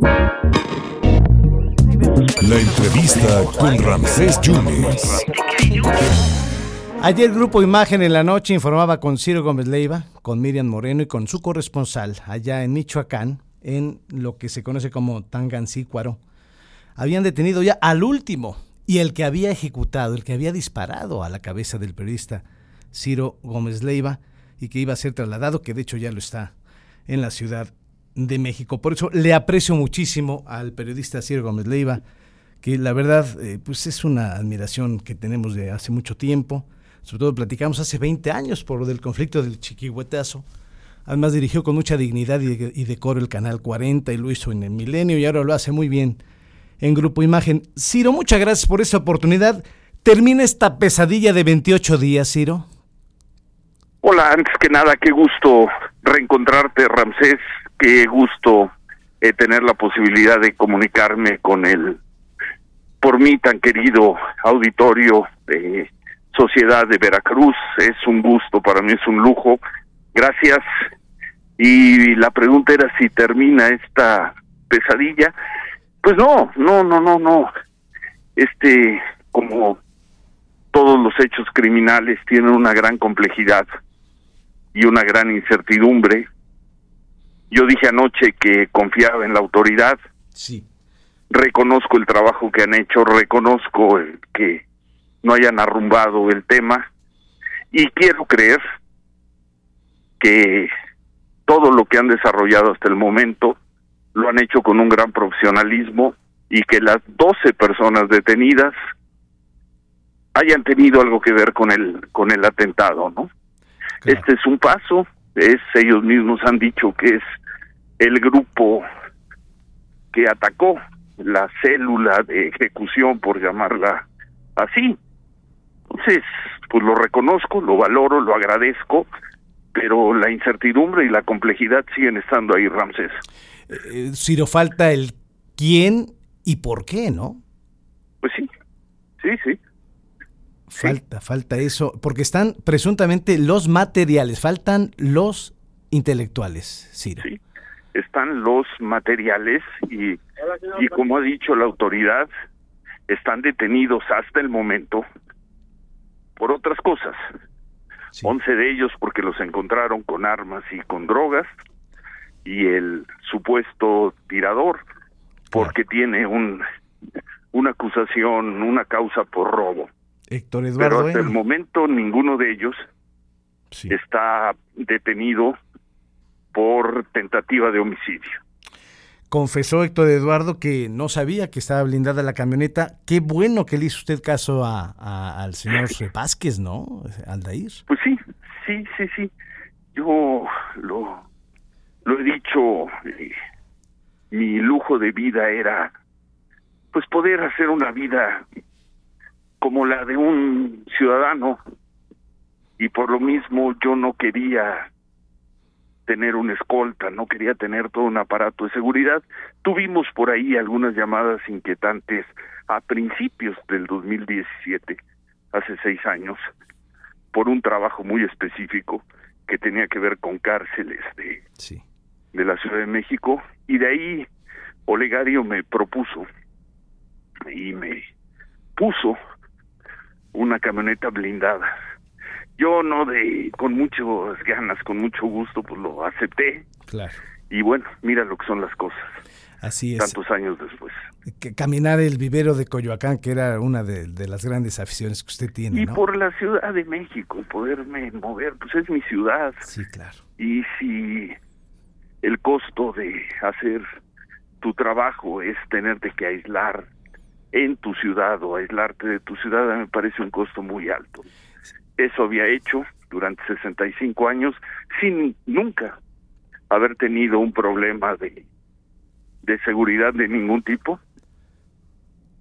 La entrevista con Ramsés Yunes. Ayer Grupo Imagen en la noche informaba con Ciro Gómez Leiva, con Miriam Moreno y con su corresponsal allá en Michoacán, en lo que se conoce como Tangancícuaro. Habían detenido ya al último y el que había ejecutado, el que había disparado a la cabeza del periodista Ciro Gómez Leiva y que iba a ser trasladado, que de hecho ya lo está en la Ciudad de México. Por eso le aprecio muchísimo al periodista Ciro Gómez Leiva, que la verdad eh, pues es una admiración que tenemos de hace mucho tiempo sobre todo platicamos hace 20 años por lo del conflicto del chiquihuetazo. Además dirigió con mucha dignidad y, decoro el Canal 40 y lo hizo en el Milenio y ahora lo hace muy bien en Grupo Imagen. Ciro, muchas gracias por esa oportunidad. Termina esta pesadilla de 28 días, Ciro. Hola, antes que nada, qué gusto reencontrarte, Ramsés. Qué gusto eh, tener la posibilidad de comunicarme con el, por mí tan querido auditorio de Sociedad de Veracruz. Es un gusto, para mí es un lujo. Gracias. Y la pregunta era si termina esta pesadilla. Pues no, no, no, no, no. Este, como todos los hechos criminales, tienen una gran complejidad y una gran incertidumbre. Yo dije anoche que confiaba en la autoridad. Sí. Reconozco el trabajo que han hecho, reconozco el que no hayan arrumbado el tema y quiero creer que todo lo que han desarrollado hasta el momento lo han hecho con un gran profesionalismo y que las 12 personas detenidas hayan tenido algo que ver con el con el atentado, ¿no? Este es un paso, es ellos mismos han dicho que es el grupo que atacó la célula de ejecución por llamarla así entonces, pues lo reconozco, lo valoro, lo agradezco, pero la incertidumbre y la complejidad siguen estando ahí, Ramsés. Eh, Ciro, falta el quién y por qué, ¿no? Pues sí, sí, sí. Falta, falta eso, porque están presuntamente los materiales, faltan los intelectuales, Ciro. Sí, están los materiales y, y como ha dicho la autoridad, están detenidos hasta el momento por otras cosas. Once de ellos porque los encontraron con armas y con drogas y el supuesto tirador porque tiene un una acusación, una causa por robo. Héctor Eduardo. Pero hasta el momento ninguno de ellos está detenido por tentativa de homicidio. Confesó Héctor Eduardo que no sabía que estaba blindada la camioneta. Qué bueno que le hizo usted caso a, al señor Vázquez, ¿no? Aldair. Pues sí, sí, sí, sí. Yo lo, lo he dicho, eh, mi lujo de vida era pues poder hacer una vida como la de un ciudadano. Y por lo mismo yo no quería tener una escolta, no quería tener todo un aparato de seguridad. Tuvimos por ahí algunas llamadas inquietantes a principios del 2017, hace seis años, por un trabajo muy específico que tenía que ver con cárceles de, de la Ciudad de México. Y de ahí Olegario me propuso y me puso una camioneta blindada yo no de con muchas ganas, con mucho gusto, pues lo acepté. Claro. Y bueno, mira lo que son las cosas. Así es. Tantos años después. Que caminar el vivero de Coyoacán, que era una de, las grandes aficiones que usted tiene. Y por la Ciudad de México, poderme mover, pues es mi ciudad. Sí, claro. Y si el costo de hacer tu trabajo es tenerte que aislar en tu ciudad o aislarte de tu ciudad, me parece un costo muy alto. Eso había hecho durante 65 años sin nunca haber tenido un problema de, de seguridad de ningún tipo,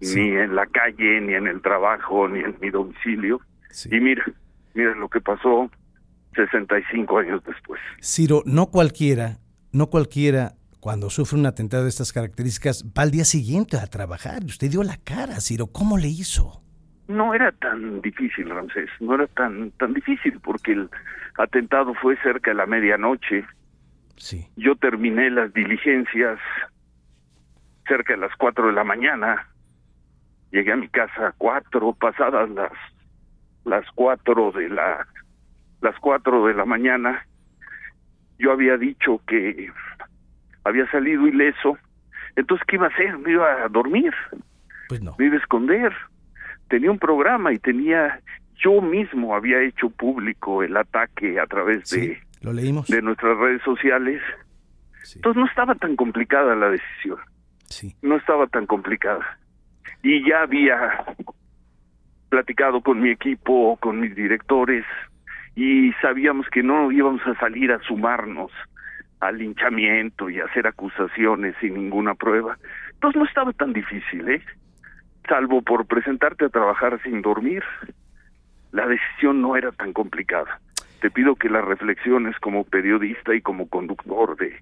ni en la calle, ni en el trabajo, ni en mi domicilio. Y mira, mira lo que pasó 65 años después. Ciro, no cualquiera, no cualquiera cuando sufre un atentado de estas características va al día siguiente a trabajar. Usted dio la cara, Ciro, ¿cómo le hizo? no era tan difícil, Ramsés, no era tan tan difícil porque el atentado fue cerca de la medianoche. Sí. Yo terminé las diligencias cerca de las cuatro de la mañana. Llegué a mi casa a cuatro, pasadas las las cuatro de la las cuatro de la mañana. Yo había dicho que había salido ileso. Entonces, ¿qué iba a hacer? Me iba a dormir. Pues no. Me iba a esconder. Tenía un programa y tenía yo mismo había hecho público el ataque a través Sí, de, lo leímos. de nuestras redes sociales. Sí, Entonces no estaba tan complicada la decisión, sí. no estaba tan complicada. Y ya había platicado con mi equipo, con mis directores, y sabíamos que no íbamos a salir a sumarnos al linchamiento y hacer acusaciones sin ninguna prueba. Entonces no estaba tan difícil, ¿eh? Salvo por presentarte a trabajar sin dormir, la decisión no era tan complicada. Te pido que la reflexiones como periodista y como conductor de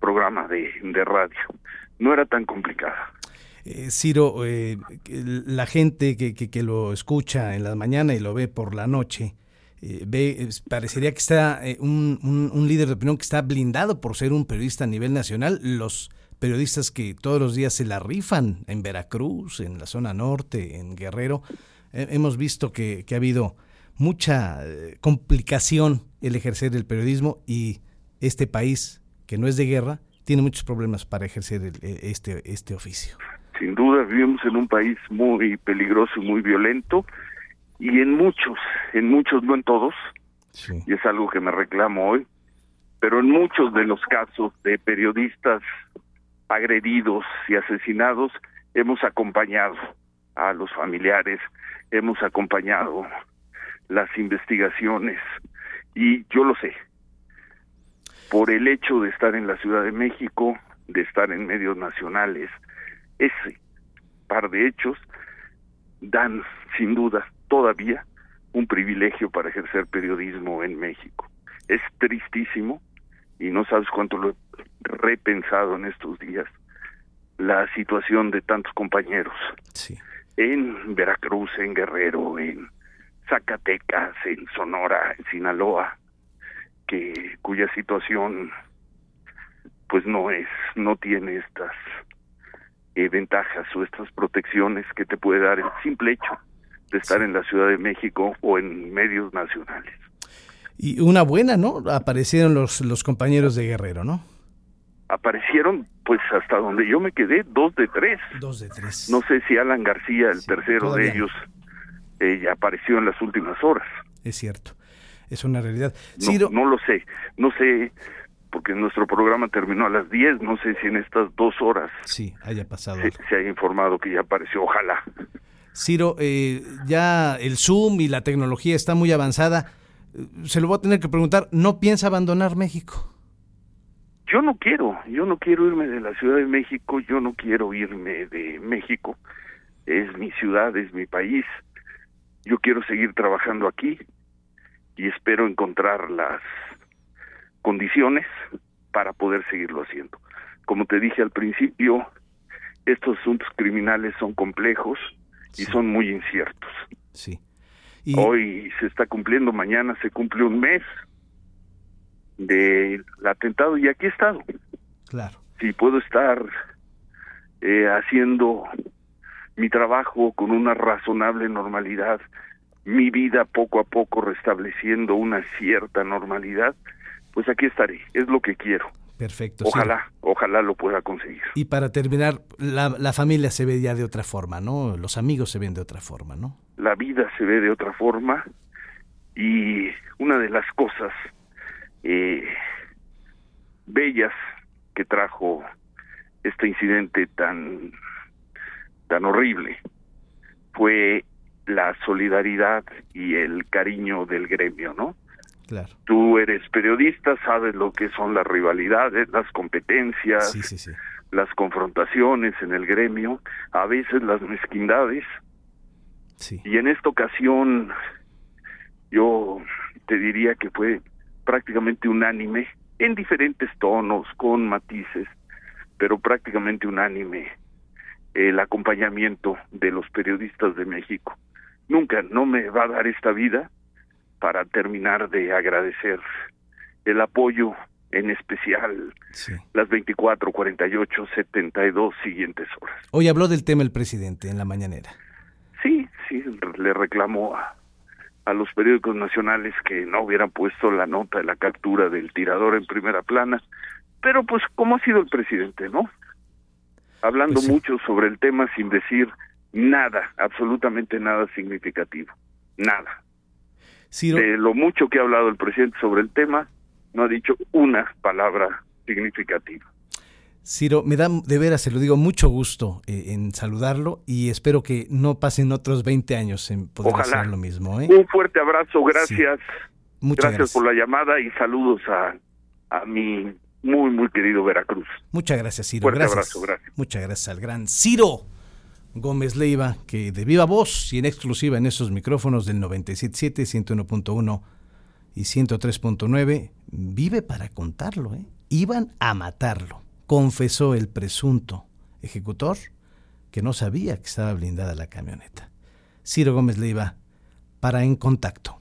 programa de, de radio. No era tan complicada. Eh, Ciro, eh, la gente que, que, que lo escucha en la mañana y lo ve por la noche, eh, ve, parecería que está eh, un, un- líder de opinión que está blindado por ser un periodista a nivel nacional. Los periodistas que todos los días se la rifan en Veracruz, en la zona norte, en Guerrero, eh, hemos visto que, que ha habido mucha complicación el ejercer el periodismo y este país, que no es de guerra, tiene muchos problemas para ejercer el- este, este oficio. Sin duda vivimos en un país muy peligroso y muy violento y en muchos, en muchos, no en todos, Sí. y es algo que me reclamo hoy, pero en muchos de los casos de periodistas agredidos y asesinados hemos acompañado a los familiares, hemos acompañado las investigaciones y yo lo sé, por el hecho de estar en la Ciudad de México, de estar en medios nacionales, ese par de hechos dan sin duda todavía un privilegio para ejercer periodismo en México. Es tristísimo y no sabes cuánto lo he repensado en estos días la situación de tantos compañeros Sí. en Veracruz, en Guerrero, en Zacatecas, en Sonora, en Sinaloa, que cuya situación pues no es, no tiene estas eh, ventajas o estas protecciones que te puede dar el simple hecho de estar en la Ciudad de México o en medios nacionales. Y una buena, ¿no? Aparecieron los, los compañeros de Guerrero, ¿no? Aparecieron, pues hasta donde yo me quedé, dos de tres. Dos de tres. No sé si Alan García, el Sí, tercero todavía de ellos, eh, ya apareció en las últimas horas. Es cierto. Es una realidad. No, Ciro, no lo sé, no sé, porque nuestro programa terminó a las 10, no sé si en estas dos horas sí, haya pasado. se, se haya informado que ya apareció, ojalá. Ciro, eh, ya el Zoom y la tecnología está muy avanzada. Se lo voy a tener que preguntar. ¿No piensa abandonar México? Yo no quiero, yo no quiero irme de la Ciudad de México, yo no quiero irme de México, es mi ciudad, es mi país, yo quiero seguir trabajando aquí y espero encontrar las condiciones para poder seguirlo haciendo. Como te dije al principio, estos asuntos criminales son complejos y son muy inciertos. Sí. Y, Hoy se está cumpliendo, mañana se cumple un mes del atentado y aquí he estado. claro. Si puedo estar eh, haciendo mi trabajo con una razonable normalidad, mi vida poco a poco restableciendo una cierta normalidad, pues aquí estaré. Es lo que quiero. Perfecto. Ojalá, ojalá lo pueda conseguir. Y para terminar, la, la familia se ve ya de otra forma, ¿no? Los amigos se ven de otra forma, ¿no? la vida se ve de otra forma y una de las cosas eh, bellas que trajo este incidente tan tan horrible fue la solidaridad y el cariño del gremio, ¿no? Claro. Tú eres periodista, sabes lo que son las rivalidades, las competencias, Sí, sí, sí. las confrontaciones en el gremio, a veces las mezquindades, Sí. y en esta ocasión yo te diría que fue prácticamente unánime, en diferentes tonos, con matices, pero prácticamente unánime el acompañamiento de los periodistas de México. Nunca, no me va a dar esta vida para terminar de agradecer el apoyo en especial las 24, 48, 72 siguientes horas. Hoy habló del tema el presidente en la mañanera. Sí, sí, le reclamó a, a los periódicos nacionales que no hubieran puesto la nota de la captura del tirador en primera plana, pero pues como ha sido el presidente, ¿no? Hablando Pues sí. mucho sobre el tema sin decir nada, absolutamente nada significativo, nada. Ciro, De lo mucho que ha hablado el presidente sobre el tema, no ha dicho una palabra significativa. Ciro, me da de veras, se lo digo, mucho gusto eh, en saludarlo y espero que no pasen otros 20 años en poder Ojalá. hacer lo mismo. ¿eh? Un fuerte abrazo, gracias. Muchas gracias, gracias. por la llamada y saludos a, a mi muy, muy querido Veracruz. Muchas gracias, Ciro. Fuerte gracias. abrazo, gracias. Muchas gracias al gran Ciro Gómez Leiva, que de viva voz y en exclusiva en esos micrófonos del 97.7, 101.1 y 103.9, vive para contarlo. ¿eh? Iban a matarlo, confesó el presunto ejecutor que no sabía que estaba blindada la camioneta. Ciro Gómez Leiva, para En Contacto.